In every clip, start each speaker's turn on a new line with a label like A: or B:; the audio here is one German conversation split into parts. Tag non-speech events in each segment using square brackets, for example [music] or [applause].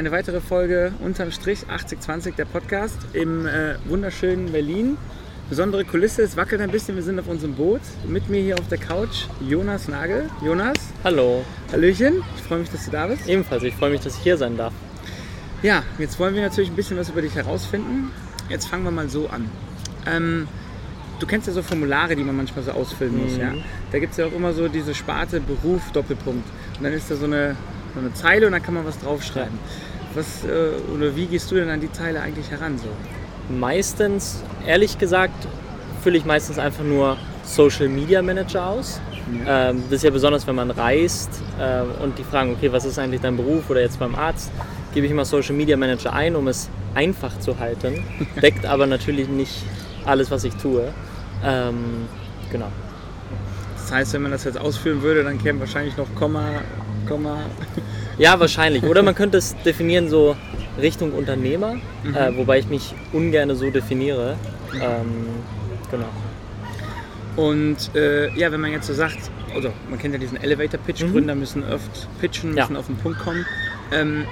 A: eine weitere Folge unterm Strich 8020 der Podcast im äh, wunderschönen Berlin. Besondere Kulisse, es wackelt ein bisschen, wir sind auf unserem Boot. Mit mir hier auf der Couch Jonas Nagel. Jonas.
B: Hallo.
A: Hallöchen, ich freue mich, dass du da bist.
B: Ebenfalls, ich freue mich, dass ich hier sein darf.
A: Ja, jetzt wollen wir natürlich ein bisschen was über dich herausfinden. Jetzt fangen wir mal so an. Ähm, du kennst ja so Formulare, die man manchmal so ausfüllen muss.
B: Mhm.
A: Ja? Da gibt es ja auch immer so diese Sparte Beruf, Doppelpunkt. Und dann ist da so eine, so eine Zeile und dann kann man was draufschreiben. Was, äh, oder wie gehst du denn an die Zeile eigentlich heran? So?
B: Meistens, ehrlich gesagt, fülle ich meistens einfach nur Social Media Manager aus.
A: Ja.
B: Ähm, das ist ja besonders, wenn man reist äh, und die fragen, okay, was ist eigentlich dein Beruf oder jetzt beim Arzt, gebe ich immer Social Media Manager ein, um es einfach zu halten. [laughs] Deckt aber natürlich nicht alles, was ich tue. Ähm, genau.
A: Das heißt, wenn man das jetzt ausführen würde, dann käme wahrscheinlich noch Komma, Komma.
B: Ja, wahrscheinlich. Oder man könnte es definieren so Richtung Unternehmer,
A: Mhm.
B: äh, wobei ich mich ungern so definiere. Ähm, genau.
A: Und äh, ja, wenn man jetzt so sagt, also man kennt ja diesen Elevator-Pitch,
B: Mhm.
A: Gründer müssen oft pitchen,
B: Ja.
A: müssen auf den Punkt kommen. Ähm,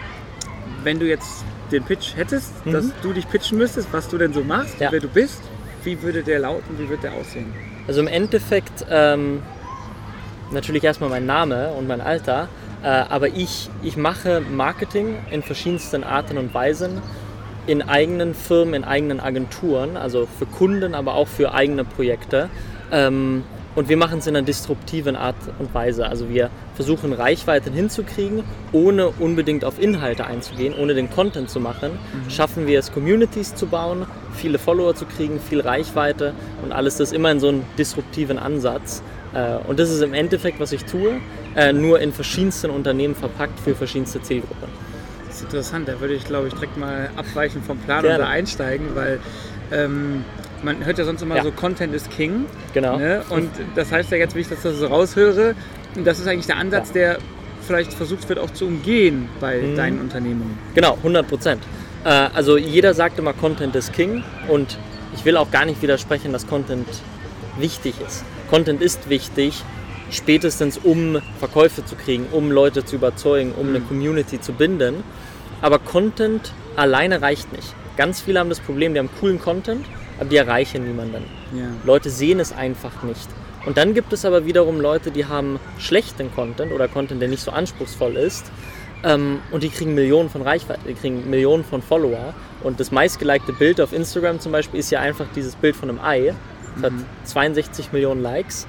A: wenn du jetzt den Pitch hättest,
B: Mhm.
A: dass du dich pitchen müsstest, was du denn so machst,
B: Ja.
A: wer du bist, wie würde der lauten, wie würde der aussehen?
B: Also im Endeffekt ähm, natürlich erstmal mein Name und mein Alter, aber ich, ich mache Marketing in verschiedensten Arten und Weisen in eigenen Firmen, in eigenen Agenturen, also für Kunden, aber auch für eigene Projekte. Ähm, und wir machen es in einer disruptiven Art und Weise. Also wir versuchen Reichweiten hinzukriegen, ohne unbedingt auf Inhalte einzugehen, ohne den Content zu machen. Schaffen wir es, Communities zu bauen, viele Follower zu kriegen, viel Reichweite und alles das immer in so einem disruptiven Ansatz. Äh, Und das ist im Endeffekt, was ich tue, äh, nur in verschiedensten Unternehmen verpackt für verschiedenste Zielgruppen.
A: Das ist interessant, da würde ich glaube ich direkt mal abweichen vom Plan
B: Gerne.
A: und da einsteigen, weil ähm, man hört ja sonst immer
B: Ja.
A: so Content is King.
B: Genau.
A: Ne? Und das heißt ja jetzt, wie ich das so raushöre, das ist eigentlich der Ansatz,
B: Ja.
A: der vielleicht versucht wird auch zu umgehen bei
B: Mhm.
A: deinen Unternehmungen.
B: Genau, 100 Prozent. Äh, also jeder sagt immer, Content ist King und ich will auch gar nicht widersprechen, dass Content wichtig ist. Content ist wichtig, spätestens um Verkäufe zu kriegen, um Leute zu überzeugen, um eine Community zu binden. Aber Content alleine reicht nicht. Ganz viele haben das Problem, die haben coolen Content, aber die erreichen niemanden.
A: Ja.
B: Leute sehen es einfach nicht. Und dann gibt es aber wiederum Leute, die haben schlechten Content oder Content, der nicht so anspruchsvoll ist. Ähm, und die kriegen Millionen von Reichweite, die kriegen Millionen von Follower. Und das meistgelikte Bild auf Instagram zum Beispiel ist ja einfach dieses Bild von einem Ei. Das hat 62 Millionen Likes.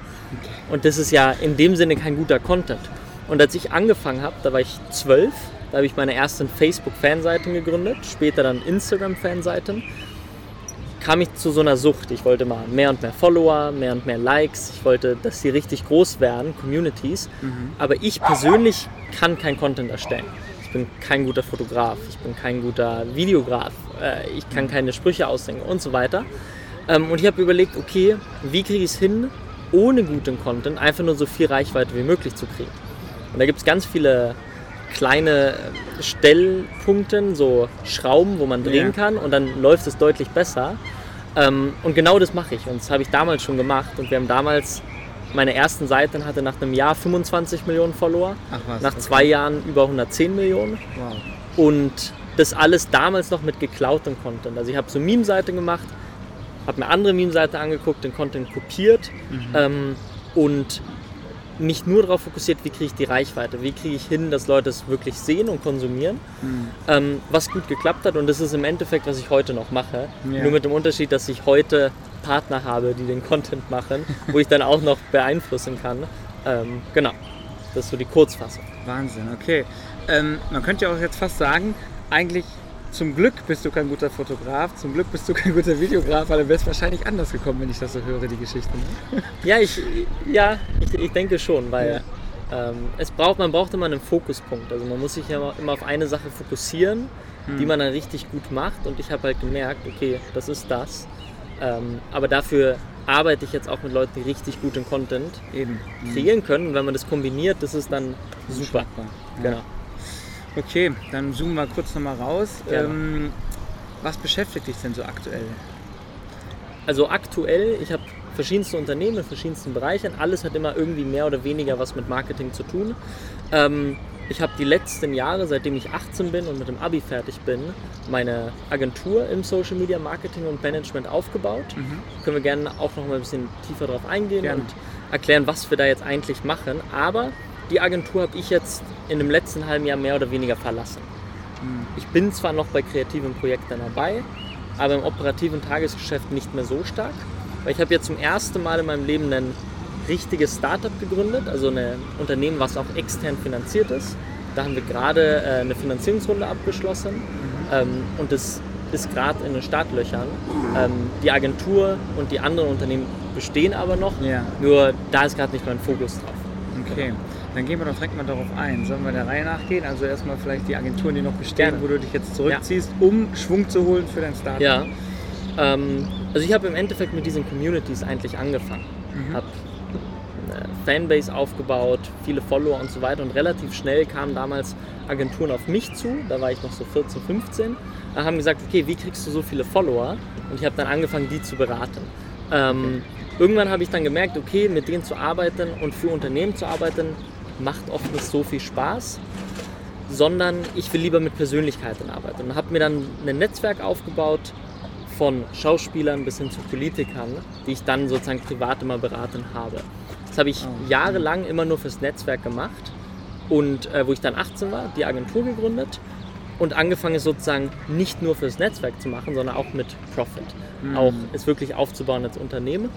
B: Und das ist ja in dem Sinne kein guter Content. Und als ich angefangen habe, da war ich zwölf, da habe ich meine ersten Facebook-Fanseiten gegründet, später dann Instagram-Fanseiten kam ich zu so einer Sucht. Ich wollte mal mehr und mehr Follower, mehr und mehr Likes. Ich wollte, dass die richtig groß werden, Communities. Aber ich persönlich kann kein Content erstellen. Ich bin kein guter Fotograf, ich bin kein guter Videograf, äh, ich kann keine Sprüche ausdenken und so weiter. Ähm, und ich habe überlegt, okay, wie kriege ich es hin, ohne guten Content einfach nur so viel Reichweite wie möglich zu kriegen. Und da gibt es ganz viele kleine äh, Stellpunkte, so Schrauben, wo man drehen
A: Ja.
B: kann und dann läuft es deutlich besser. Ähm, und genau das mache ich und das habe ich damals schon gemacht und wir haben damals, meine ersten Seiten hatte nach einem Jahr 25 Millionen Follower,
A: was.
B: nach
A: okay.
B: zwei Jahren über 110 Millionen
A: Wow.
B: und das alles damals noch mit geklautem Content. Also ich habe so eine Meme-Seite gemacht, habe mir andere Meme-Seite angeguckt, den Content kopiert ähm, und mich nur darauf fokussiert, wie kriege ich die Reichweite, wie kriege ich hin, dass Leute es wirklich sehen und konsumieren, ähm, was gut geklappt hat und das ist im Endeffekt, was ich heute noch mache,
A: Ja.
B: nur mit dem Unterschied, dass ich heute Partner habe, die den Content machen, wo ich dann auch noch beeinflussen kann. Ähm, genau, das ist so die Kurzfassung.
A: Wahnsinn, okay. Ähm, man könnte ja auch jetzt fast sagen, eigentlich zum Glück bist du kein guter Fotograf, zum Glück bist du kein guter Videograf, weil dann wäre es wahrscheinlich anders gekommen, wenn ich das so höre, die Geschichte. Ne? [laughs]
B: Ja, ich, ja, ich, ich denke schon, weil ähm, es braucht, man braucht immer einen Fokuspunkt. Also man muss sich ja immer, auf eine Sache fokussieren, die man dann richtig gut macht. Und ich habe halt gemerkt, okay, das ist das. Ähm, aber dafür arbeite ich jetzt auch mit Leuten, die richtig guten Content
A: Eben.
B: kreieren können. Und wenn man das kombiniert, das ist dann super.
A: Ja.
B: Genau.
A: Okay, dann zoomen wir kurz nochmal raus. Ähm, was beschäftigt dich denn so aktuell?
B: Also aktuell, ich habe verschiedenste Unternehmen in verschiedensten Bereichen. Alles hat immer irgendwie mehr oder weniger was mit Marketing zu tun. Ähm, Ich habe die letzten Jahre, seitdem ich 18 bin und mit dem Abi fertig bin, meine Agentur im Social Media Marketing und Management aufgebaut. Können wir gerne auch noch mal ein bisschen tiefer drauf eingehen
A: Gerne.
B: und erklären, was wir da jetzt eigentlich machen. Aber die Agentur habe ich jetzt in dem letzten halben Jahr mehr oder weniger verlassen. Ich bin zwar noch bei kreativen Projekten dabei, aber im operativen Tagesgeschäft nicht mehr so stark. Weil ich habe jetzt zum ersten Mal in meinem Leben ein richtiges Startup gegründet, also ein Unternehmen, was auch extern finanziert ist. Da haben wir gerade äh, eine Finanzierungsrunde abgeschlossen ähm, und das ist gerade in den Startlöchern. Ähm, die Agentur und die anderen Unternehmen bestehen aber noch,
A: Ja.
B: nur da ist gerade nicht mein Fokus drauf.
A: Okay, dann gehen wir doch direkt mal darauf ein. Sollen wir der Reihe nachgehen? Also erstmal vielleicht die Agenturen, die noch bestehen, wo du dich jetzt zurückziehst, um Schwung zu holen für dein Startup.
B: Ja. Ähm, also ich habe im Endeffekt mit diesen Communities eigentlich angefangen.
A: Mhm.
B: Habe eine Fanbase aufgebaut, viele Follower und so weiter und relativ schnell kamen damals Agenturen auf mich zu, da war ich noch so 14, 15, und haben gesagt, okay, wie kriegst du so viele Follower? Und ich habe dann angefangen, die zu beraten. Ähm, irgendwann habe ich dann gemerkt, okay, mit denen zu arbeiten und für Unternehmen zu arbeiten, macht oft nicht so viel Spaß sondern ich will lieber mit Persönlichkeiten arbeiten. Und habe mir dann ein Netzwerk aufgebaut von Schauspielern bis hin zu Politikern, die ich dann sozusagen privat immer beraten habe. Das habe ich
A: Oh.
B: jahrelang immer nur fürs Netzwerk gemacht und äh, wo ich dann 18 war, die Agentur gegründet und angefangen es sozusagen nicht nur fürs Netzwerk zu machen, sondern auch mit Profit.
A: Mhm.
B: Auch es wirklich aufzubauen als Unternehmen.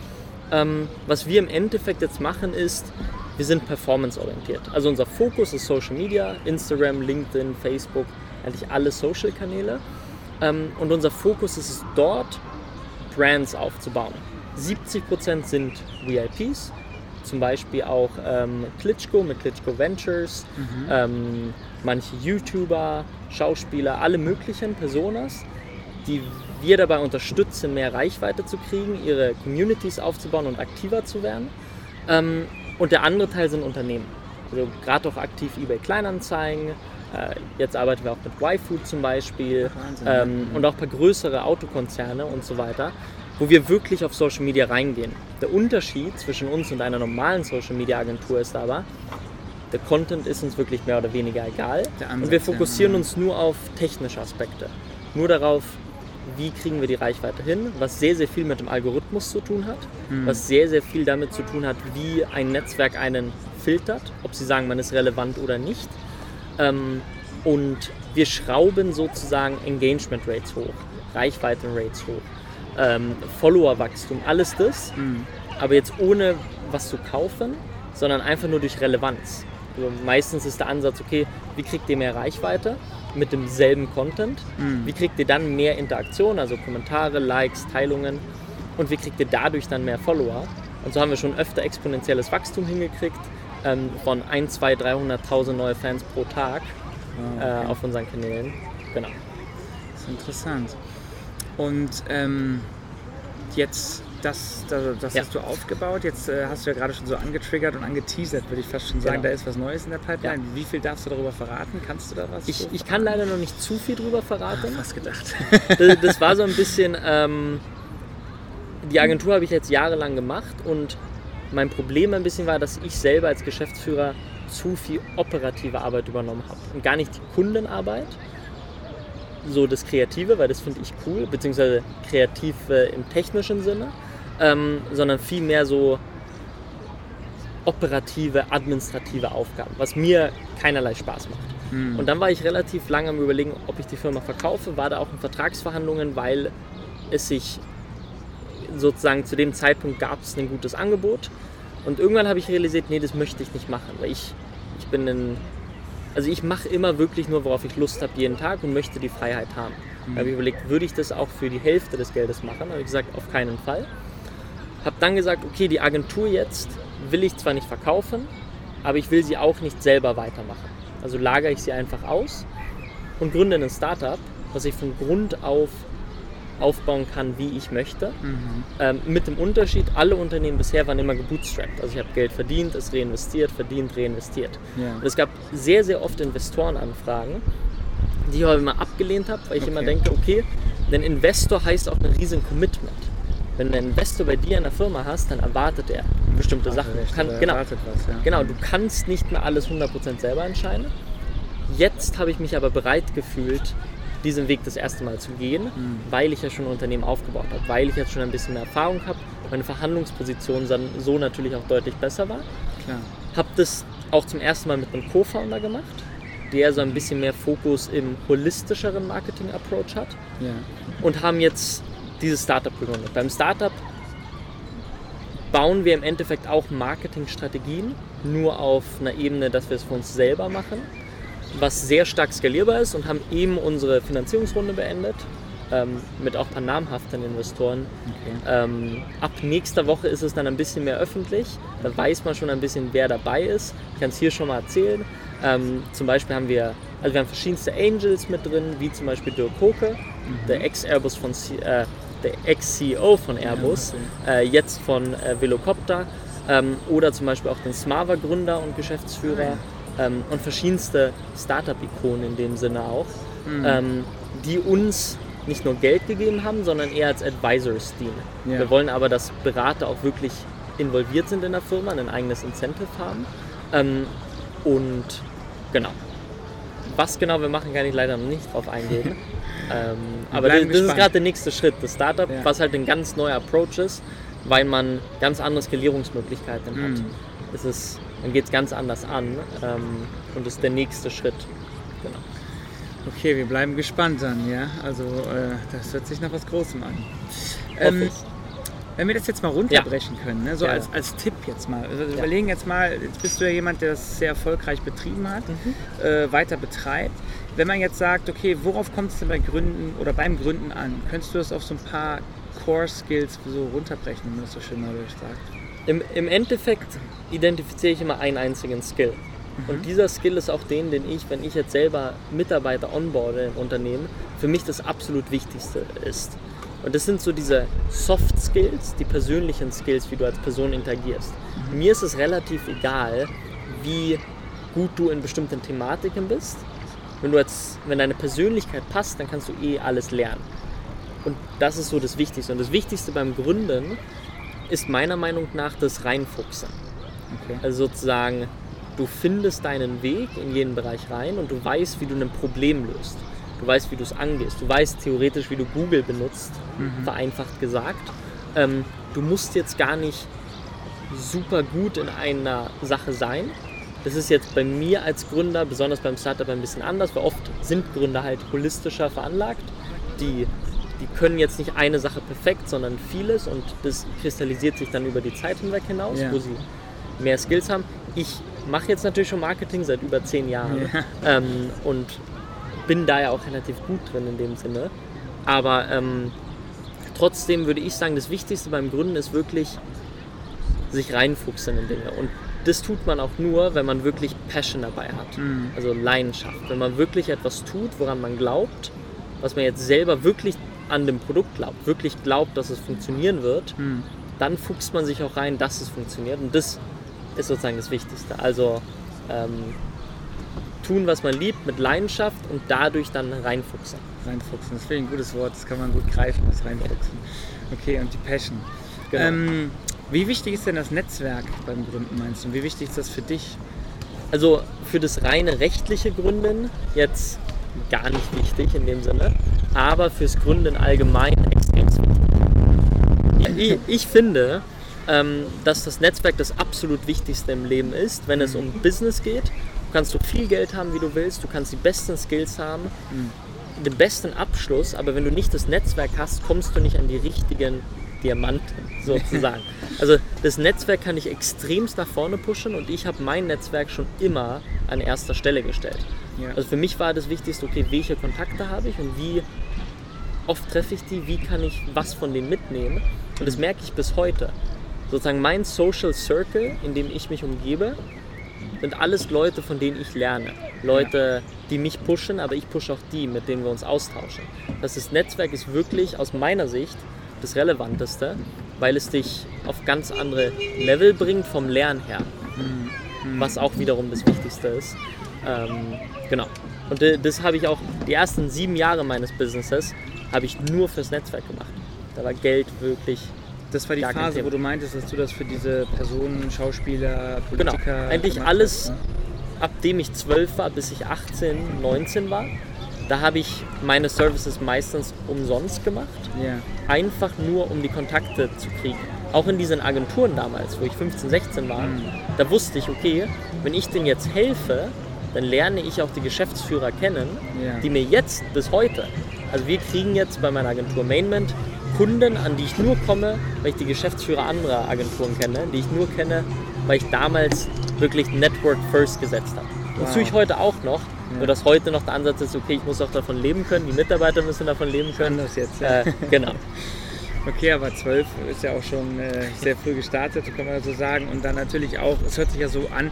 B: Ähm, was wir im Endeffekt jetzt machen ist, wir sind performance-orientiert. Also unser Fokus ist Social Media, Instagram, LinkedIn, Facebook, eigentlich alle Social-Kanäle. Ähm, und unser Fokus ist es dort, Brands aufzubauen. 70% sind VIPs, zum Beispiel auch ähm, Klitschko mit Klitschko Ventures, ähm, manche YouTuber, Schauspieler, alle möglichen Personas, die wir dabei unterstützen, mehr Reichweite zu kriegen, ihre Communities aufzubauen und aktiver zu werden. Und der andere Teil sind Unternehmen. Also gerade auch aktiv eBay Kleinanzeigen. Äh, jetzt arbeiten wir auch mit YFood zum Beispiel
A: Wahnsinn,
B: ähm,
A: ja.
B: und auch ein paar größere Autokonzerne und so weiter, wo wir wirklich auf Social Media reingehen. Der Unterschied zwischen uns und einer normalen Social Media Agentur ist aber, der Content ist uns wirklich mehr oder weniger egal.
A: Der
B: und
A: Ansatz,
B: wir
A: ja,
B: fokussieren
A: ja.
B: uns nur auf technische Aspekte. Nur darauf, wie kriegen wir die Reichweite hin, was sehr, sehr viel mit dem Algorithmus zu tun hat,
A: Mhm.
B: was sehr, sehr viel damit zu tun hat, wie ein Netzwerk einen filtert, ob sie sagen, man ist relevant oder nicht. Ähm, und wir schrauben sozusagen Engagement Rates hoch, Reichweiten Rates hoch, ähm, Follower-Wachstum, alles das,
A: Mhm.
B: aber jetzt ohne was zu kaufen, sondern einfach nur durch Relevanz. Also meistens ist der Ansatz, okay, wie kriegt ihr mehr Reichweite mit demselben Content?
A: Mhm.
B: Wie kriegt ihr dann mehr Interaktion, also Kommentare, Likes, Teilungen? Und wie kriegt ihr dadurch dann mehr Follower? Und so haben wir schon öfter exponentielles Wachstum hingekriegt, ähm, von 1, 2, 300.000 neue Fans pro Tag äh,
A: okay.
B: auf unseren Kanälen. Genau.
A: Das ist interessant. Und ähm, jetzt, das, das, das
B: Ja.
A: hast du aufgebaut. Jetzt äh, hast du ja gerade schon so angetriggert und angeteasert, würde ich fast schon sagen.
B: Genau.
A: Da ist was Neues in der Pipeline. Wie viel darfst du darüber verraten? Kannst du da was?
B: Ich,
A: so
B: ich kann leider noch nicht zu viel drüber verraten.
A: fast gedacht. [laughs]
B: das, das war so ein bisschen, ähm, die Agentur habe ich jetzt jahrelang gemacht und mein Problem ein bisschen war, dass ich selber als Geschäftsführer zu viel operative Arbeit übernommen habe und gar nicht die Kundenarbeit, so das Kreative, weil das finde ich cool, beziehungsweise kreativ äh, im technischen Sinne, ähm, sondern viel mehr so operative, administrative Aufgaben, was mir keinerlei Spaß macht.
A: Hm.
B: Und dann war ich relativ lange am überlegen, ob ich die Firma verkaufe, war da auch in Vertragsverhandlungen, weil es sich sozusagen zu dem Zeitpunkt gab es ein gutes Angebot. Und irgendwann habe ich realisiert, nee, das möchte ich nicht machen, weil ich, ich bin ein, also ich mache immer wirklich nur, worauf ich Lust habe jeden Tag und möchte die Freiheit haben. Da habe ich überlegt, würde ich das auch für die Hälfte des Geldes machen? Da habe ich gesagt, auf keinen Fall. Habe dann gesagt, okay, die Agentur jetzt will ich zwar nicht verkaufen, aber ich will sie auch nicht selber weitermachen. Also lagere ich sie einfach aus und gründe ein Startup, was ich von Grund auf aufbauen kann, wie ich möchte.
A: Mhm.
B: Ähm, mit dem Unterschied, alle Unternehmen bisher waren immer gebootstrapped. Also ich habe Geld verdient, es reinvestiert, verdient, reinvestiert.
A: Ja.
B: Und es gab sehr, sehr oft Investorenanfragen, die ich aber immer abgelehnt habe, weil ich immer
A: Okay.
B: denke, okay, ein Investor heißt auch ein riesen Commitment. Wenn du einen Investor bei dir in der Firma hast, dann erwartet er bestimmte Sachen. Du
A: Recht,
B: kann, genau,
A: erwartet was, ja.
B: genau, du kannst nicht mehr alles 100% selber entscheiden. Jetzt habe ich mich aber bereit gefühlt, diesen Weg das erste Mal zu gehen,
A: Mhm.
B: weil ich ja schon ein Unternehmen aufgebaut habe, weil ich jetzt schon ein bisschen mehr Erfahrung habe, meine Verhandlungsposition dann so natürlich auch deutlich besser war.
A: Klar.
B: Habe das auch zum ersten Mal mit einem Co-Founder gemacht, der so ein bisschen mehr Fokus im holistischeren Marketing-Approach hat
A: Ja.
B: und haben jetzt dieses Startup gegründet. Beim Startup bauen wir im Endeffekt auch Marketingstrategien, nur auf einer Ebene, dass wir es für uns selber machen, was sehr stark skalierbar ist und haben eben unsere Finanzierungsrunde beendet, ähm, mit auch ein paar namhaften Investoren.
A: Okay.
B: Ähm, ab nächster Woche ist es dann ein bisschen mehr öffentlich, da weiß man schon ein bisschen, wer dabei ist. Ich kann es hier schon mal erzählen. Ähm, zum Beispiel haben wir, also wir haben verschiedenste Angels mit drin, wie zum Beispiel Dirk Koke, der Ex-Airbus von äh, der Ex-CEO von Airbus, äh, jetzt von äh, Velocopter ähm, oder zum Beispiel auch den Smava-Gründer und Geschäftsführer ähm, und verschiedenste Startup-Ikonen in dem Sinne auch, ähm, die uns nicht nur Geld gegeben haben, sondern eher als Advisors dienen.
A: Ja.
B: Wir wollen aber, dass Berater auch wirklich involviert sind in der Firma, ein eigenes Incentive haben ähm, und genau. Was genau wir machen, kann ich leider noch nicht drauf eingehen. [laughs] ähm, aber das, das ist gerade der nächste Schritt, das Startup,
A: Ja.
B: was halt ein ganz neuer Approach ist, weil man ganz andere Skalierungsmöglichkeiten hat.
A: Mhm.
B: Es ist, man geht es ganz anders an ähm, und das ist der nächste Schritt. Genau.
A: Okay, wir bleiben gespannt dann, ja. Also äh, das hört sich nach was Großem an. Ähm. Wenn wir das jetzt mal runterbrechen können, ne? so
B: Ja.
A: als, als Tipp jetzt mal. Also
B: Ja.
A: Überlegen jetzt mal, jetzt bist du ja jemand, der das sehr erfolgreich betrieben hat,
B: Mhm.
A: äh, weiter betreibt. Wenn man jetzt sagt, okay, worauf kommt es denn bei Gründen oder beim Gründen an? Könntest du das auf so ein paar Core Skills so runterbrechen, wie man das so schön neulich sagt?
B: Im, Im Endeffekt identifiziere ich immer einen einzigen Skill. Und dieser Skill ist auch den, den ich, wenn ich jetzt selber Mitarbeiter onboarde im Unternehmen, für mich das absolut Wichtigste ist. Und das sind so diese Soft Skills, die persönlichen Skills, wie du als Person interagierst. Mir ist es relativ egal, wie gut du in bestimmten Thematiken bist. Wenn, du als, wenn deine Persönlichkeit passt, dann kannst du eh alles lernen. Und das ist so das Wichtigste. Und das Wichtigste beim Gründen ist meiner Meinung nach das Reinfuchsen.
A: Okay.
B: Also sozusagen, du findest deinen Weg in jeden Bereich rein und du weißt, wie du ein Problem löst. Du weißt, wie du es angehst. Du weißt theoretisch, wie du Google benutzt, vereinfacht gesagt. Ähm, du musst jetzt gar nicht super gut in einer Sache sein. Das ist jetzt bei mir als Gründer, besonders beim Startup, ein bisschen anders, weil oft sind Gründer halt holistischer veranlagt. Die, die können jetzt nicht eine Sache perfekt, sondern vieles und das kristallisiert sich dann über die Zeit hinweg hinaus,
A: Ja.
B: wo sie mehr Skills haben. Ich mache jetzt natürlich schon Marketing seit über zehn Jahren
A: Ja.
B: ähm, und bin da ja auch relativ gut drin in dem Sinne. Aber ähm, trotzdem würde ich sagen, das Wichtigste beim Gründen ist wirklich sich reinfuchsen in Dinge. Und das tut man auch nur, wenn man wirklich Passion dabei hat.
A: Mhm.
B: Also Leidenschaft. Wenn man wirklich etwas tut, woran man glaubt, was man jetzt selber wirklich an dem Produkt glaubt, wirklich glaubt, dass es funktionieren wird,
A: Mhm.
B: dann fuchst man sich auch rein, dass es funktioniert. Und das ist sozusagen das Wichtigste. Also ähm, tun, was man liebt, mit Leidenschaft und dadurch dann reinfuchsen.
A: Reinfuchsen, das finde ich ein gutes Wort, das kann man gut greifen, das Reinfuchsen. Okay, und die Passion.
B: Genau.
A: Ähm, wie wichtig ist denn das Netzwerk beim Gründen, meinst du? Und wie wichtig ist das für dich?
B: Also für das reine rechtliche Gründen jetzt gar nicht wichtig in dem Sinne, aber fürs Gründen allgemein extrem wichtig. Ich, ich finde, ähm, dass das Netzwerk das absolut Wichtigste im Leben ist, wenn es um Business geht. Du kannst so viel Geld haben, wie du willst, du kannst die besten Skills haben, den besten Abschluss, aber wenn du nicht das Netzwerk hast, kommst du nicht an die richtigen Diamanten [laughs] sozusagen. also das Netzwerk kann ich extremst nach vorne pushen und ich habe mein Netzwerk schon immer an erster Stelle gestellt.
A: Ja.
B: Also für mich war das Wichtigste, okay, welche Kontakte habe ich und wie oft treffe ich die, wie kann ich was von denen mitnehmen. Und das merke ich bis heute. Sozusagen mein Social Circle, in dem ich mich umgebe, sind alles Leute, von denen ich lerne. Leute, die mich pushen, aber ich pushe auch die, mit denen wir uns austauschen. Das, das Netzwerk ist wirklich aus meiner Sicht das Relevanteste, weil es dich auf ganz andere Level bringt vom Lernen her. Was auch wiederum das Wichtigste ist. Ähm, genau. Und das habe ich auch, die ersten sieben Jahre meines Businesses habe ich nur fürs Netzwerk gemacht. Da war Geld wirklich
A: Das war die Phase,
B: Thema.
A: wo du meintest, dass du das für diese Personen, Schauspieler,
B: Genau.
A: Politiker.
B: Eigentlich
A: gemacht
B: alles-
A: hast, ne?
B: ab dem ich 12 war, bis ich 18, 19 war, da habe ich meine Services meistens umsonst gemacht.
A: Ja.
B: Einfach nur, um die Kontakte zu kriegen. Auch in diesen Agenturen damals, wo ich 15, 16 war,
A: Mhm.
B: da wusste ich, okay, wenn ich denen jetzt helfe, dann lerne ich auch die Geschäftsführer kennen,
A: Ja.
B: die mir jetzt bis heute, also wir kriegen jetzt bei meiner Agentur Mainment Kunden, an die ich nur komme, weil ich die Geschäftsführer anderer Agenturen kenne, die ich nur kenne, weil ich damals wirklich Network First gesetzt habe. Das
A: Wow.
B: tue ich heute auch noch, nur dass heute noch der Ansatz ist, okay, ich muss auch davon leben können, die Mitarbeiter müssen davon leben können.
A: Anders jetzt. Ja.
B: Äh, genau. [laughs]
A: Okay, aber 12 ist ja auch schon äh, sehr früh gestartet, kann man so sagen. Und dann natürlich auch, es hört sich ja so an.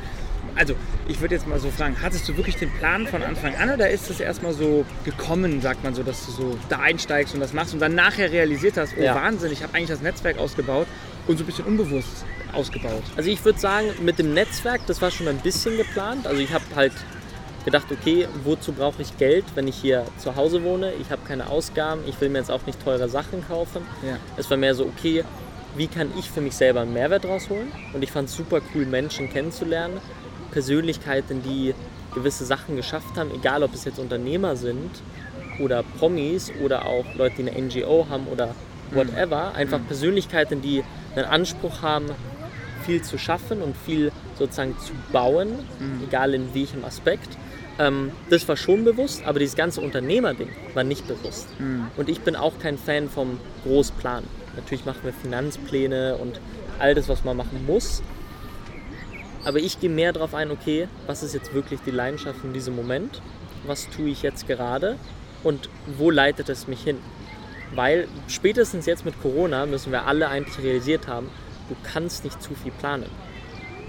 A: Also, ich würde jetzt mal so fragen, hattest du wirklich den Plan von Anfang an oder ist es erstmal so gekommen, sagt man so, dass du so da einsteigst und das machst und dann nachher realisiert hast, oh
B: Ja.
A: Wahnsinn, ich habe eigentlich das Netzwerk ausgebaut und so ein bisschen unbewusst ausgebaut.
B: Also ich würde sagen, mit dem Netzwerk, das war schon ein bisschen geplant. Also ich habe halt gedacht, okay, wozu brauche ich Geld, wenn ich hier zu Hause wohne? Ich habe keine Ausgaben, ich will mir jetzt auch nicht teure Sachen kaufen.
A: Ja.
B: Es war mehr so, okay, wie kann ich für mich selber einen Mehrwert rausholen? Und ich fand es super cool, Menschen kennenzulernen, Persönlichkeiten, die gewisse Sachen geschafft haben, egal ob es jetzt Unternehmer sind oder Promis oder auch Leute, die eine NGO haben oder whatever. Einfach Persönlichkeiten, die einen Anspruch haben, viel zu schaffen und viel sozusagen zu bauen, egal in welchem Aspekt. Ähm, das war schon bewusst, aber dieses ganze Unternehmerding war nicht bewusst. Und ich bin auch kein Fan vom Großplan. Natürlich machen wir Finanzpläne und all das, was man machen muss. Aber ich gehe mehr darauf ein, okay, was ist jetzt wirklich die Leidenschaft in diesem Moment? Was tue ich jetzt gerade? Und wo leitet es mich hin? Weil spätestens jetzt mit Corona müssen wir alle eigentlich realisiert haben, du kannst nicht zu viel planen.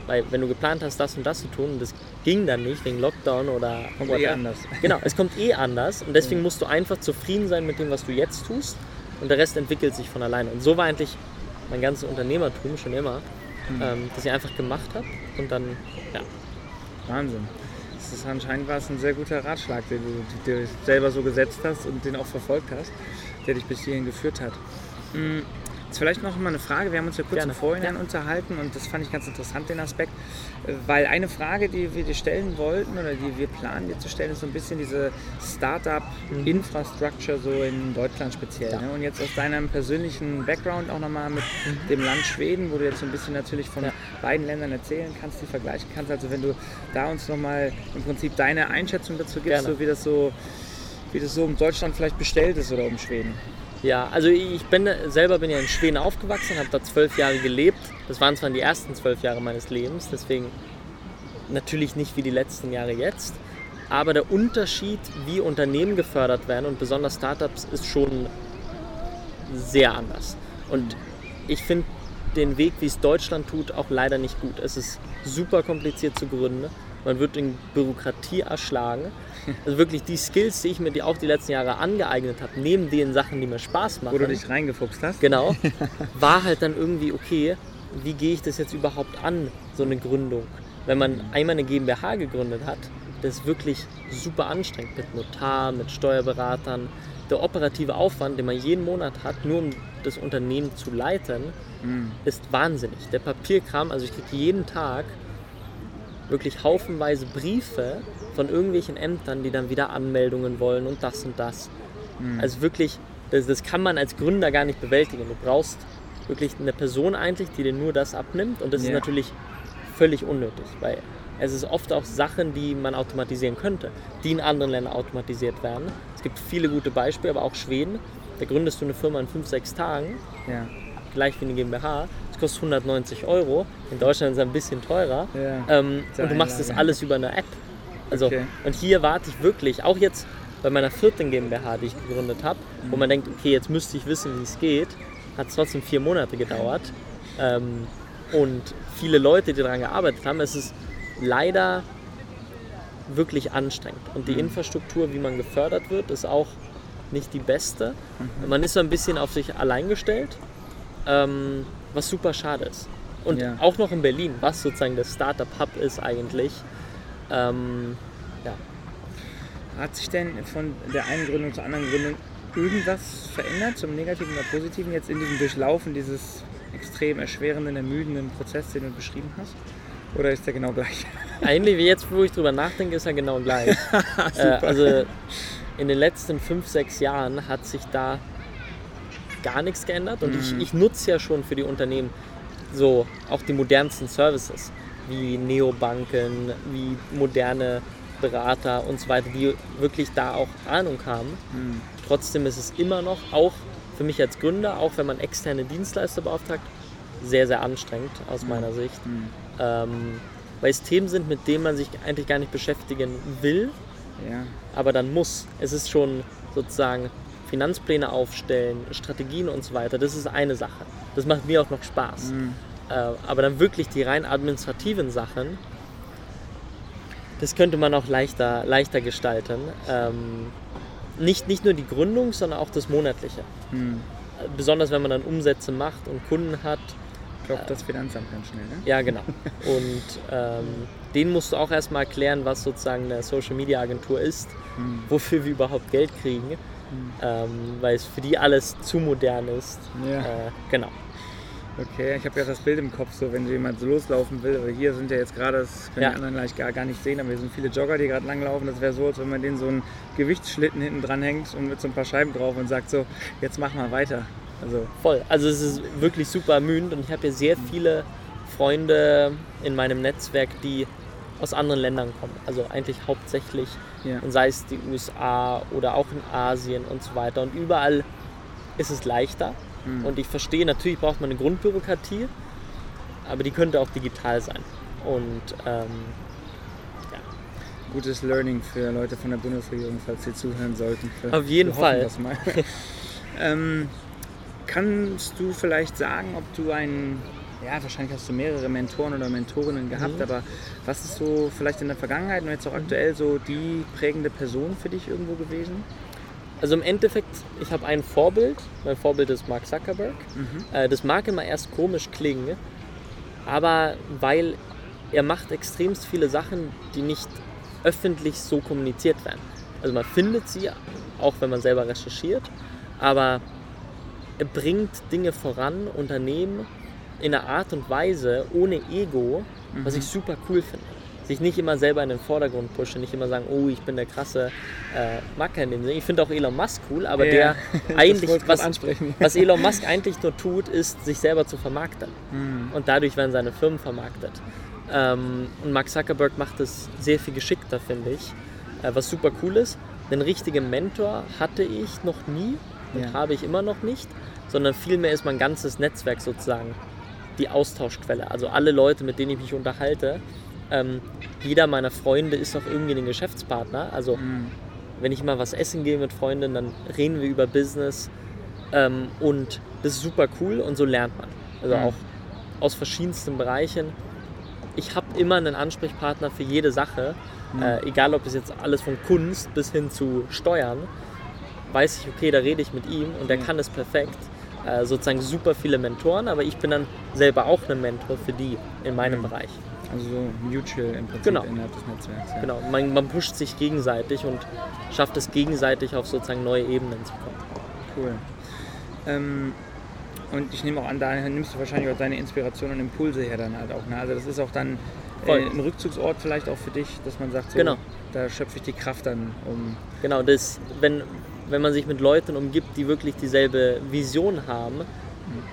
B: Weil wenn du geplant hast, das und das zu tun, und das ging dann nicht wegen Lockdown oder
A: Kommt eh anders. [laughs]
B: Genau, es kommt eh anders und deswegen musst du einfach zufrieden sein mit dem, was du jetzt tust und der Rest entwickelt sich von alleine. Und so war eigentlich mein ganzes Unternehmertum schon immer, ähm, dass ich einfach gemacht habe und dann, ja.
A: Wahnsinn. Das ist anscheinend war es ein sehr guter Ratschlag, den du dir selber so gesetzt hast und den auch verfolgt hast, der dich bis hierhin geführt hat. Hm, Jetzt vielleicht noch mal eine Frage. Wir haben uns ja kurz
B: Gerne.
A: im Vorhinein unterhalten und das fand ich ganz interessant, den Aspekt. Weil eine Frage, die wir dir stellen wollten oder die wir planen dir zu stellen, ist so ein bisschen diese Startup-Infrastructure so in Deutschland speziell.
B: Ja.
A: Ne? Und jetzt aus deinem persönlichen Background auch nochmal mit dem Land Schweden, wo du jetzt so ein bisschen natürlich von
B: Ja.
A: beiden Ländern erzählen kannst, die vergleichen kannst. Also wenn du da uns nochmal im Prinzip deine Einschätzung dazu gibst,
B: Gerne.
A: so wie das so wie das so um Deutschland vielleicht bestellt ist oder um Schweden.
B: Ja, also ich bin selber bin ja in Schweden aufgewachsen, habe da zwölf Jahre gelebt. Das waren zwar die ersten zwölf Jahre meines Lebens, deswegen natürlich nicht wie die letzten Jahre jetzt. Aber der Unterschied, wie Unternehmen gefördert werden und besonders Startups, ist schon sehr anders. Und ich finde den Weg, wie es Deutschland tut, auch leider nicht gut. Es ist super kompliziert zu gründen. Man wird in Bürokratie erschlagen. Also wirklich die Skills, die ich mir die auch die letzten Jahre angeeignet habe, neben den Sachen, die mir Spaß machen.
A: Wo du dich reingefuchst hast.
B: Genau. [laughs] War halt dann irgendwie, okay, wie gehe ich das jetzt überhaupt an, so eine Gründung? Wenn man einmal eine GmbH gegründet hat, das ist wirklich super anstrengend mit Notar, mit Steuerberatern. Der operative Aufwand, den man jeden Monat hat, nur um das Unternehmen zu leiten, ist wahnsinnig. Der Papierkram, also ich kriege jeden Tag wirklich haufenweise Briefe von irgendwelchen Ämtern, die dann wieder Anmeldungen wollen und das und das. Also wirklich, das, das kann man als Gründer gar nicht bewältigen. Du brauchst wirklich eine Person eigentlich, die dir nur das abnimmt und das ist
A: Ja.
B: natürlich völlig unnötig, weil es ist oft auch Sachen, die man automatisieren könnte, die in anderen Ländern automatisiert werden. Es gibt viele gute Beispiele, aber auch Schweden. Da gründest du eine Firma in fünf, sechs Tagen,
A: Ja.
B: Gleich wie eine GmbH. Das kostet 190 Euro. In Deutschland ist es ein bisschen teurer.
A: Ja.
B: Ähm, und du machst das alles über eine App. Also,
A: Okay.
B: Und hier warte ich wirklich, auch jetzt bei meiner vierten GmbH, die ich gegründet habe, wo man denkt, okay, jetzt müsste ich wissen, wie es geht, hat es trotzdem vier Monate gedauert. Ähm, und viele Leute, die daran gearbeitet haben, es ist leider wirklich anstrengend. Und die Infrastruktur, wie man gefördert wird, ist auch nicht die beste. Man ist so ein bisschen auf sich allein gestellt, ähm, was super schade ist. Und
A: Ja.
B: auch noch in Berlin, was sozusagen der Startup-Hub ist eigentlich. Ähm, ja.
A: Hat sich denn von der einen Gründung zur anderen Gründung irgendwas verändert, zum Negativen oder Positiven, jetzt in diesem Durchlaufen dieses extrem erschwerenden, ermüdenden Prozess, den du beschrieben hast? Oder ist der genau gleich? [laughs]
B: Eigentlich, jetzt wo ich drüber nachdenke, ist er genau gleich. [laughs] äh, also in den letzten fünf, sechs Jahren hat sich da gar nichts geändert und ich, ich nutze ja schon für die Unternehmen so auch die modernsten Services wie Neobanken, wie moderne Berater und so weiter, die wirklich da auch Ahnung haben. Trotzdem ist es immer noch, auch für mich als Gründer, auch wenn man externe Dienstleister beauftragt, sehr, sehr anstrengend aus meiner Sicht. Ähm, weil es Themen sind, mit denen man sich eigentlich gar nicht beschäftigen will,
A: Ja.
B: aber dann muss. Es ist schon sozusagen Finanzpläne aufstellen, Strategien und so weiter. Das ist eine Sache. Das macht mir auch noch Spaß. Äh, aber dann wirklich die rein administrativen Sachen, das könnte man auch leichter, leichter gestalten. Ähm, nicht, nicht nur die Gründung, sondern auch das Monatliche.
A: Hm.
B: Äh, Besonders wenn man dann Umsätze macht und Kunden hat.
A: Klopft das Finanzamt ganz schnell, ne?
B: Ja, genau. Und ähm, denen musst du auch erstmal erklären, was sozusagen eine Social Media Agentur ist,
A: Hm.
B: wofür wir überhaupt Geld kriegen, ähm, weil es für die alles zu modern ist.
A: Ja.
B: Äh, genau.
A: Okay, ich habe ja das Bild im Kopf, so wenn jemand so loslaufen will. Aber hier sind ja jetzt gerade, das können
B: Ja.
A: die anderen gleich gar, gar nicht sehen, aber hier sind viele Jogger, die gerade langlaufen. Das wäre so, als wenn man denen so einen Gewichtsschlitten hinten dran hängt und mit so ein paar Scheiben drauf und sagt so, jetzt mach mal weiter. Also,
B: Voll. Also es ist wirklich super ermüdend und ich habe hier sehr viele Freunde in meinem Netzwerk, die aus anderen Ländern kommen. Also eigentlich hauptsächlich,
A: ja.
B: und sei es die USA oder auch in Asien und so weiter. Und überall ist es leichter.
A: Mhm.
B: Und ich verstehe, natürlich braucht man eine Grundbürokratie, aber die könnte auch digital sein. Und ähm,
A: Gutes Learning für Leute von der Bundesregierung, falls sie zuhören sollten. Wir-
B: Auf jeden Fall. [laughs]
A: Ähm, kannst du vielleicht sagen, ob du einen, ja, wahrscheinlich hast du mehrere Mentoren oder Mentorinnen gehabt,
B: Mhm.
A: aber was ist so vielleicht in der Vergangenheit und jetzt auch aktuell so die prägende Person für dich irgendwo gewesen?
B: Also im Endeffekt, ich habe ein Vorbild. Mein Vorbild ist Mark Zuckerberg.
A: Mhm.
B: Äh, das mag immer erst komisch klingen, aber weil er macht extremst viele Sachen, die nicht öffentlich so kommuniziert werden. Also man findet sie, auch wenn man selber recherchiert, aber er bringt Dinge voran, Unternehmen in einer Art und Weise ohne Ego, was ich super cool finde. Sich nicht immer selber in den Vordergrund pushen, nicht immer sagen, oh, ich bin der krasse äh, Macker in dem Sinne. Ich finde auch Elon Musk cool, aber
A: Ja,
B: der [laughs]
A: das
B: eigentlich, was, [laughs] was Elon Musk eigentlich nur tut, ist, sich selber zu vermarkten.
A: Mhm.
B: Und dadurch werden seine Firmen vermarktet. Ähm, und Mark Zuckerberg macht es sehr viel geschickter, finde ich. Äh, was super cool ist. Den richtigen Mentor hatte ich noch nie und
A: Ja.
B: habe ich immer noch nicht, sondern vielmehr ist mein ganzes Netzwerk sozusagen die Austauschquelle. Also alle Leute, mit denen ich mich unterhalte. Ähm, jeder meiner Freunde ist auch irgendwie ein Geschäftspartner. Also
A: Mhm.
B: wenn ich mal was essen gehe mit Freunden, dann reden wir über Business ähm, und das ist super cool und so lernt man. Also
A: Mhm.
B: auch aus verschiedensten Bereichen. Ich habe immer einen Ansprechpartner für jede Sache, äh, egal ob es jetzt alles von Kunst bis hin zu Steuern, weiß ich, okay, da rede ich mit ihm und der
A: Ja.
B: kann es perfekt. Äh, sozusagen super viele Mentoren, aber ich bin dann selber auch ein Mentor für die in meinem
A: Mhm.
B: Bereich.
A: Also so mutual im Prinzip
B: Genau.
A: innerhalb des Netzwerks. Ja.
B: Genau, man, man pusht sich gegenseitig und schafft es gegenseitig auf sozusagen neue Ebenen zu kommen.
A: Cool. Ähm, und ich nehme auch an, daher nimmst du wahrscheinlich auch deine Inspiration und Impulse her dann halt auch. Ne? Also das ist auch dann äh, ein Rückzugsort vielleicht auch für dich, dass man sagt, so,
B: Genau.
A: da schöpfe ich die Kraft dann um.
B: Genau, das, wenn, wenn man sich mit Leuten umgibt, die wirklich dieselbe Vision haben,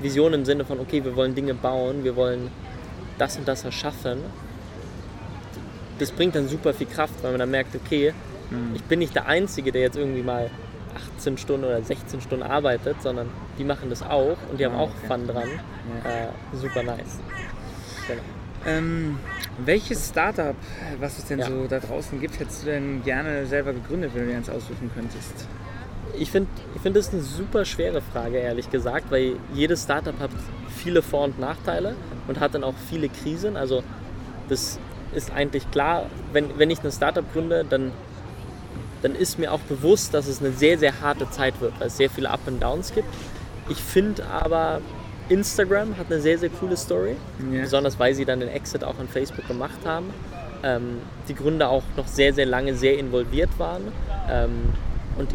B: Vision im Sinne von, okay, wir wollen Dinge bauen, wir wollen das und das erschaffen, das bringt dann super viel Kraft, weil man dann merkt, okay,
A: Mhm.
B: ich bin nicht der Einzige, der jetzt irgendwie mal 18 Stunden oder 16 Stunden arbeitet, sondern die machen das auch und die haben
A: Ah,
B: auch
A: okay.
B: Fun dran.
A: Ja.
B: Äh, super nice. Genau.
A: Ähm, welches Startup, was es denn
B: Ja.
A: so da draußen gibt, hättest du denn gerne selber gegründet, wenn du dir eins aussuchen könntest?
B: Ich finde, ich find das ist eine super schwere Frage, ehrlich gesagt, weil jedes Startup hat viele Vor- und Nachteile und hat dann auch viele Krisen. Also das ist eigentlich klar, wenn, wenn ich ein Startup gründe, dann, dann ist mir auch bewusst, dass es eine sehr, sehr harte Zeit wird, weil es sehr viele Up and Downs gibt. Ich finde aber, Instagram hat eine sehr, sehr coole Story,
A: Ja.
B: besonders weil sie dann den Exit auch an Facebook gemacht haben. Ähm, die Gründer auch noch sehr, sehr lange sehr involviert waren. Ähm, und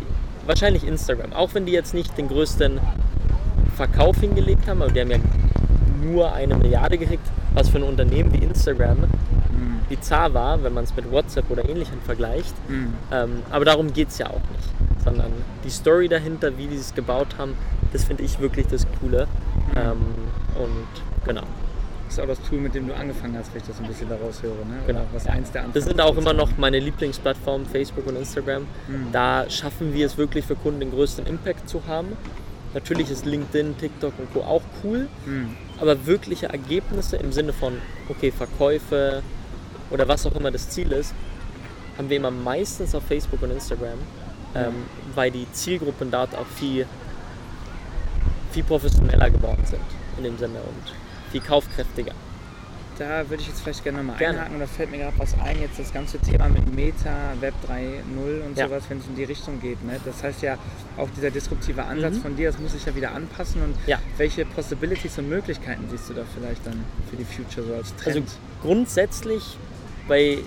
B: wahrscheinlich Instagram, auch wenn die jetzt nicht den größten Verkauf hingelegt haben, aber die haben ja nur eine Milliarde gekriegt, was für ein Unternehmen wie Instagram
A: Mhm.
B: bizarr war, wenn man es mit WhatsApp oder ähnlichem vergleicht.
A: Mhm.
B: Ähm, aber darum geht es ja auch nicht, sondern die Story dahinter, wie die es gebaut haben, das finde ich wirklich das Coole. Ähm, und genau.
A: Das ist auch das Tool, mit dem du angefangen hast, wenn ich das ein bisschen daraus höre. Ne? Oder
B: Genau.
A: Was eins der
B: Das sind auch immer noch meine Lieblingsplattformen, Facebook und Instagram.
A: Mhm.
B: Da schaffen wir es wirklich für Kunden den größten Impact zu haben. Natürlich ist LinkedIn, TikTok und Co. auch cool,
A: Mhm.
B: aber wirkliche Ergebnisse im Sinne von, okay, Verkäufe oder was auch immer das Ziel ist, haben wir immer meistens auf Facebook und Instagram, ähm, weil die Zielgruppen dort auch viel, viel professioneller geworden sind in dem Sinne und viel kaufkräftiger.
A: Da würde ich jetzt vielleicht gerne nochmal einhaken. Da fällt mir gerade was ein, jetzt das ganze Thema mit Meta, Web 3.0 und
B: Ja.
A: sowas, wenn es in die Richtung geht. Ne? Das heißt ja, auch dieser disruptive Ansatz
B: Mhm.
A: von dir, das muss sich ja wieder anpassen. Und
B: Ja.
A: welche Possibilities und Möglichkeiten siehst du da vielleicht dann für die Future so als
B: Also
A: Trend?
B: grundsätzlich bei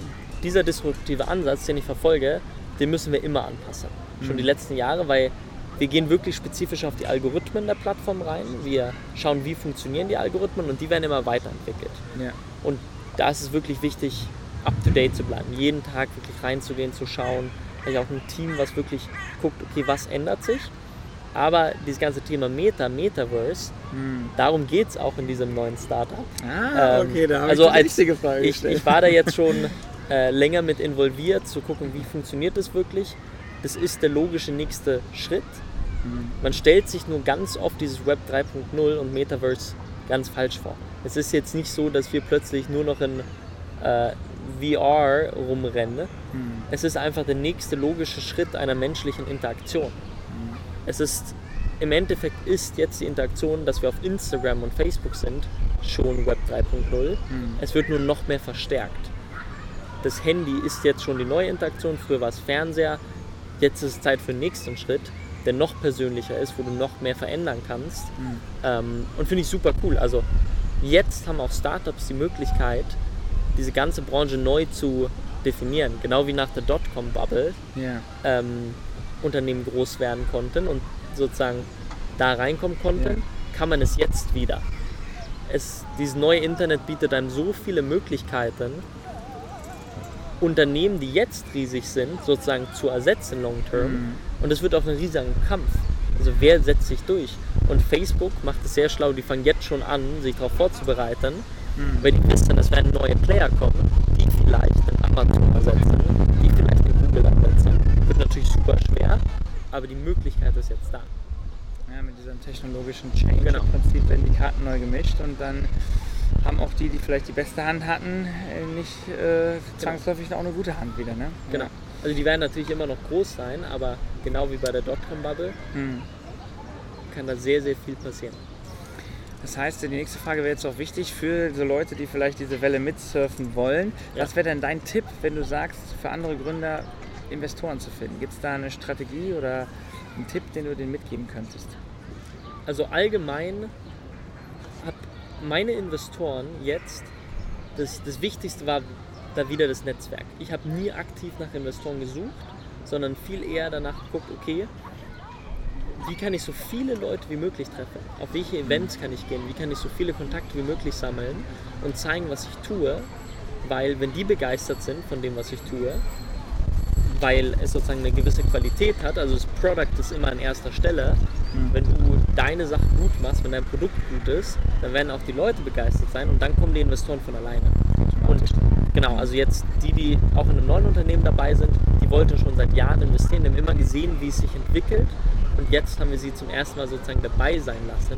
B: dieser disruptive Ansatz, den ich verfolge, den müssen wir immer anpassen. Schon
A: Mhm.
B: die letzten Jahre, weil wir gehen wirklich spezifisch auf die Algorithmen der Plattform rein. Wir schauen, wie funktionieren die Algorithmen und die werden immer weiterentwickelt.
A: ja.
B: Und da ist es wirklich wichtig, up to date zu bleiben. Jeden Tag wirklich reinzugehen, zu schauen. Vielleicht auch ein Team, was wirklich guckt, okay, was ändert sich. Aber dieses ganze Thema Meta, Metaverse,
A: Hm.
B: darum geht es auch in diesem neuen Startup.
A: Ah,
B: Ähm,
A: okay, da habe
B: also
A: ich die richtige Frage
B: Ich,
A: gestellt.
B: ich war da jetzt [laughs] schon äh, länger mit involviert, zu gucken, wie funktioniert das wirklich. Das ist der logische nächste Schritt. Man stellt sich nur ganz oft dieses Web 3.0 und Metaverse ganz falsch vor. Es ist jetzt nicht so, dass wir plötzlich nur noch in äh, VR rumrennen.
A: Hm.
B: Es ist einfach der nächste logische Schritt einer menschlichen Interaktion. Es ist im Endeffekt ist jetzt die Interaktion, dass wir auf Instagram und Facebook sind, schon Web 3.0.
A: Hm.
B: Es wird nur noch mehr verstärkt. Das Handy ist jetzt schon die neue Interaktion, früher war es Fernseher. Jetzt ist es Zeit für den nächsten Schritt, der noch persönlicher ist, wo du noch mehr verändern kannst.
A: Hm.
B: Ähm, und finde ich super cool. Also jetzt haben auch Startups die Möglichkeit, diese ganze Branche neu zu definieren. Genau wie nach der Dotcom-Bubble
A: Ja.
B: ähm, Unternehmen groß werden konnten und sozusagen da reinkommen konnten, kann man es jetzt wieder. Es, dieses neue Internet bietet einem so viele Möglichkeiten, Unternehmen, die jetzt riesig sind, sozusagen zu ersetzen long term.
A: Mhm.
B: Und es wird auch ein riesiger Kampf. Also wer setzt sich durch? Und Facebook macht es sehr schlau, die fangen jetzt schon an, sich darauf vorzubereiten,
A: Hm.
B: weil die wissen, es werden neue Player kommen, die vielleicht den Amazon ersetzen, die vielleicht den Google ersetzen. Wird natürlich super schwer, aber die Möglichkeit ist jetzt da.
A: Ja, mit diesem technologischen Change
B: Genau.
A: im Prinzip werden die Karten neu gemischt und dann haben auch die, die vielleicht die beste Hand hatten, äh, nicht äh, zwangsläufig auch eine gute Hand wieder. Ne?
B: Genau. Also die werden natürlich immer noch groß sein, aber genau wie bei der Dotcom-Bubble.
A: Hm.
B: kann da sehr, sehr viel passieren.
A: Das heißt, die nächste Frage wäre jetzt auch wichtig für so Leute, die vielleicht diese Welle mitsurfen wollen.
B: Ja.
A: Was wäre denn dein Tipp, wenn du sagst, für andere Gründer Investoren zu finden? Gibt es da eine Strategie oder einen Tipp, den du denen mitgeben könntest?
B: Also allgemein hat meine Investoren jetzt, das, das Wichtigste war da wieder das Netzwerk. Ich habe nie aktiv nach Investoren gesucht, sondern viel eher danach geguckt, okay, wie kann ich so viele Leute wie möglich treffen? Auf welche Events kann ich gehen? Wie kann ich so viele Kontakte wie möglich sammeln und zeigen, was ich tue? Weil wenn die begeistert sind von dem, was ich tue, weil es sozusagen eine gewisse Qualität hat, also das Product ist immer an erster Stelle. Wenn du deine Sachen gut machst, wenn dein Produkt gut ist, dann werden auch die Leute begeistert sein und dann kommen die Investoren von alleine. Und genau, also jetzt die, die auch in einem neuen Unternehmen dabei sind, die wollten schon seit Jahren investieren, die haben immer gesehen, wie es sich entwickelt und jetzt haben wir sie zum ersten Mal sozusagen dabei sein lassen.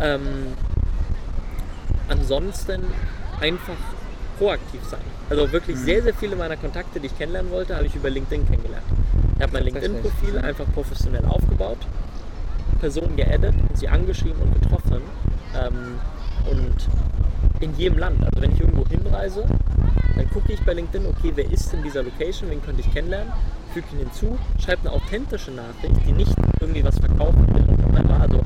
B: Ähm, ansonsten einfach proaktiv sein. Also wirklich sehr, sehr viele meiner Kontakte, die ich kennenlernen wollte, habe ich über LinkedIn kennengelernt. Ich habe mein LinkedIn-Profil einfach professionell aufgebaut, Personen geaddet sie angeschrieben und getroffen. Ähm, und in jedem Land. Also wenn ich irgendwo hinreise, dann gucke ich bei LinkedIn, okay, wer ist in dieser Location, wen könnte ich kennenlernen, füge ihn hinzu, schreibe eine authentische Nachricht, die nicht irgendwie was verkaufen will und whatever. Also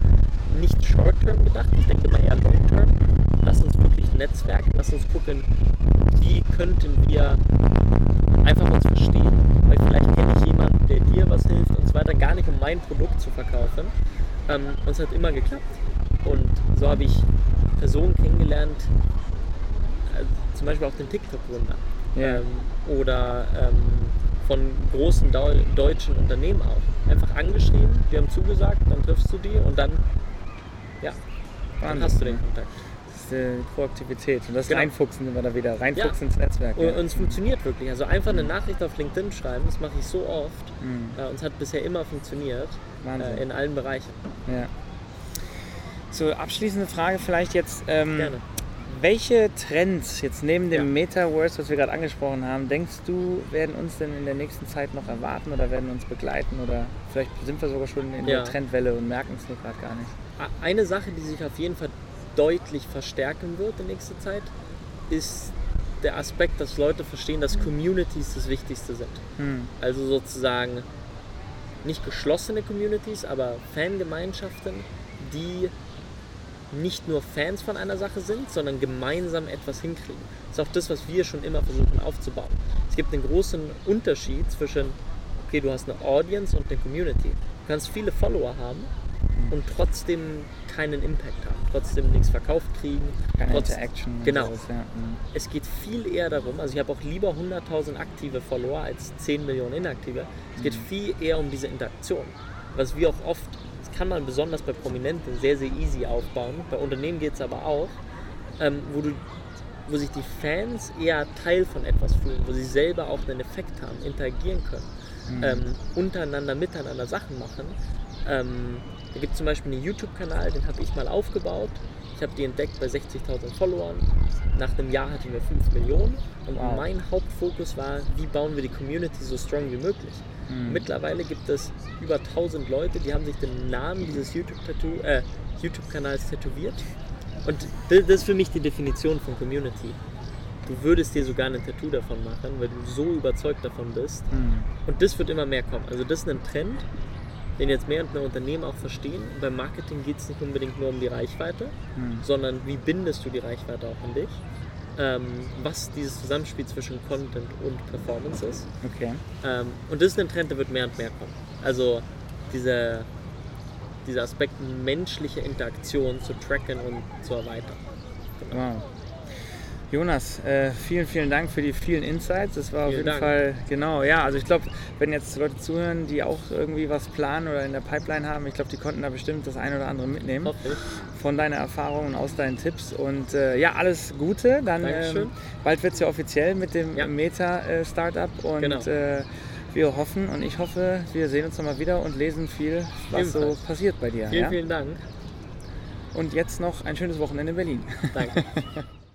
B: nicht short-term gedacht, ich denke mal eher long-term. Lass uns wirklich netzwerken, lass uns gucken, wie könnten wir einfach uns verstehen, weil vielleicht kenne ich jemanden, der dir was hilft und so weiter, gar nicht um mein Produkt zu verkaufen. Ähm, und es hat immer geklappt. Und so habe ich Personen kennengelernt, zum Beispiel auch den TikTok-Gründer.
A: Ja.
B: Ähm, oder ähm, von großen Deu deutschen Unternehmen auch. Einfach angeschrieben, die haben zugesagt, dann triffst du die und dann, ja, dann hast du den
A: ne?
B: Kontakt.
A: Das ist äh, Proaktivität. Und das
B: Genau.
A: Reinfuchsen wir da wieder. Reinfuchsen
B: Ja.
A: ins Netzwerk.
B: Und,
A: ja.
B: und es funktioniert wirklich. Also einfach eine Nachricht auf LinkedIn schreiben, das mache ich so oft.
A: Mhm.
B: Äh, und es hat bisher immer funktioniert, äh, in allen Bereichen.
A: Ja. So, abschließende Frage vielleicht jetzt. Ähm,
B: Gerne.
A: Welche Trends jetzt neben dem
B: Ja.
A: Metaverse, was wir gerade angesprochen haben, denkst du, werden uns denn in der nächsten Zeit noch erwarten oder werden uns begleiten oder vielleicht sind wir sogar schon in
B: Ja.
A: der Trendwelle und merken es nur gerade gar nicht?
B: Eine Sache, die sich auf jeden Fall deutlich verstärken wird in nächster Zeit, ist der Aspekt, dass Leute verstehen, dass Communities das Wichtigste sind.
A: Hm.
B: Also sozusagen nicht geschlossene Communities, aber Fangemeinschaften, die nicht nur Fans von einer Sache sind, sondern gemeinsam etwas hinkriegen. Das ist auch das, was wir schon immer versuchen aufzubauen. Es gibt einen großen Unterschied zwischen, okay, du hast eine Audience und eine Community. Du kannst viele Follower haben und trotzdem keinen Impact haben, trotzdem nichts verkauft kriegen.
A: Keine
B: trotz-
A: Interaction.
B: Genau.
A: sowas, ja. Hm.
B: Es geht viel eher darum, also ich habe auch lieber 100.000 aktive Follower als 10 Millionen inaktive. Es geht viel eher um diese Interaktion. Was wir auch oft, kann man besonders bei Prominenten sehr, sehr easy aufbauen. Bei Unternehmen geht es aber auch, ähm, wo, du, wo sich die Fans eher Teil von etwas fühlen, wo sie selber auch einen Effekt haben, interagieren können, ähm, untereinander, miteinander Sachen machen. Ähm, da gibt es zum Beispiel einen YouTube-Kanal, den habe ich mal aufgebaut. Ich habe die entdeckt bei 60.000 Followern. Nach einem Jahr hatten wir 5 Millionen. Und
A: Wow.
B: mein Hauptfokus war, wie bauen wir die Community so strong wie möglich.
A: Mhm.
B: Mittlerweile gibt es über 1000 Leute, die haben sich den Namen dieses YouTube-Tattoo- äh, YouTube-Kanals tätowiert. Und das, ist für mich die Definition von Community. Du würdest dir sogar ein Tattoo davon machen, weil du so überzeugt davon bist.
A: Hm.
B: Und das wird immer mehr kommen. Also das ist ein Trend, den jetzt mehr und mehr Unternehmen auch verstehen. Beim Marketing geht es nicht unbedingt nur um die Reichweite,
A: Hm.
B: sondern wie bindest du die Reichweite auch an dich. Ähm, was dieses Zusammenspiel zwischen Content und Performance ist.
A: Okay.
B: Ähm, und das ist ein Trend, der wird mehr und mehr kommen. Also diese, dieser Aspekt menschliche Interaktion zu tracken und zu erweitern.
A: Wow. Jonas, äh, vielen, vielen Dank für die vielen Insights. Das war auf
B: Vielen
A: jeden
B: Dank.
A: Fall, genau, ja, also ich glaube, wenn jetzt Leute zuhören, die auch irgendwie was planen oder in der Pipeline haben, ich glaube, die konnten da bestimmt das eine oder andere mitnehmen
B: ich.
A: von deiner Erfahrung und aus deinen Tipps. Und äh, ja, alles Gute. Dann
B: Dankeschön.
A: ähm, bald wird es ja offiziell mit dem
B: Ja.
A: Meta-Startup und
B: Genau.
A: äh, wir hoffen und ich hoffe, wir sehen uns nochmal wieder und lesen viel, was so
B: Ebenfalls.
A: passiert bei dir.
B: Vielen,
A: ja?
B: vielen Dank.
A: Und jetzt noch ein schönes Wochenende in Berlin.
B: Danke. [laughs]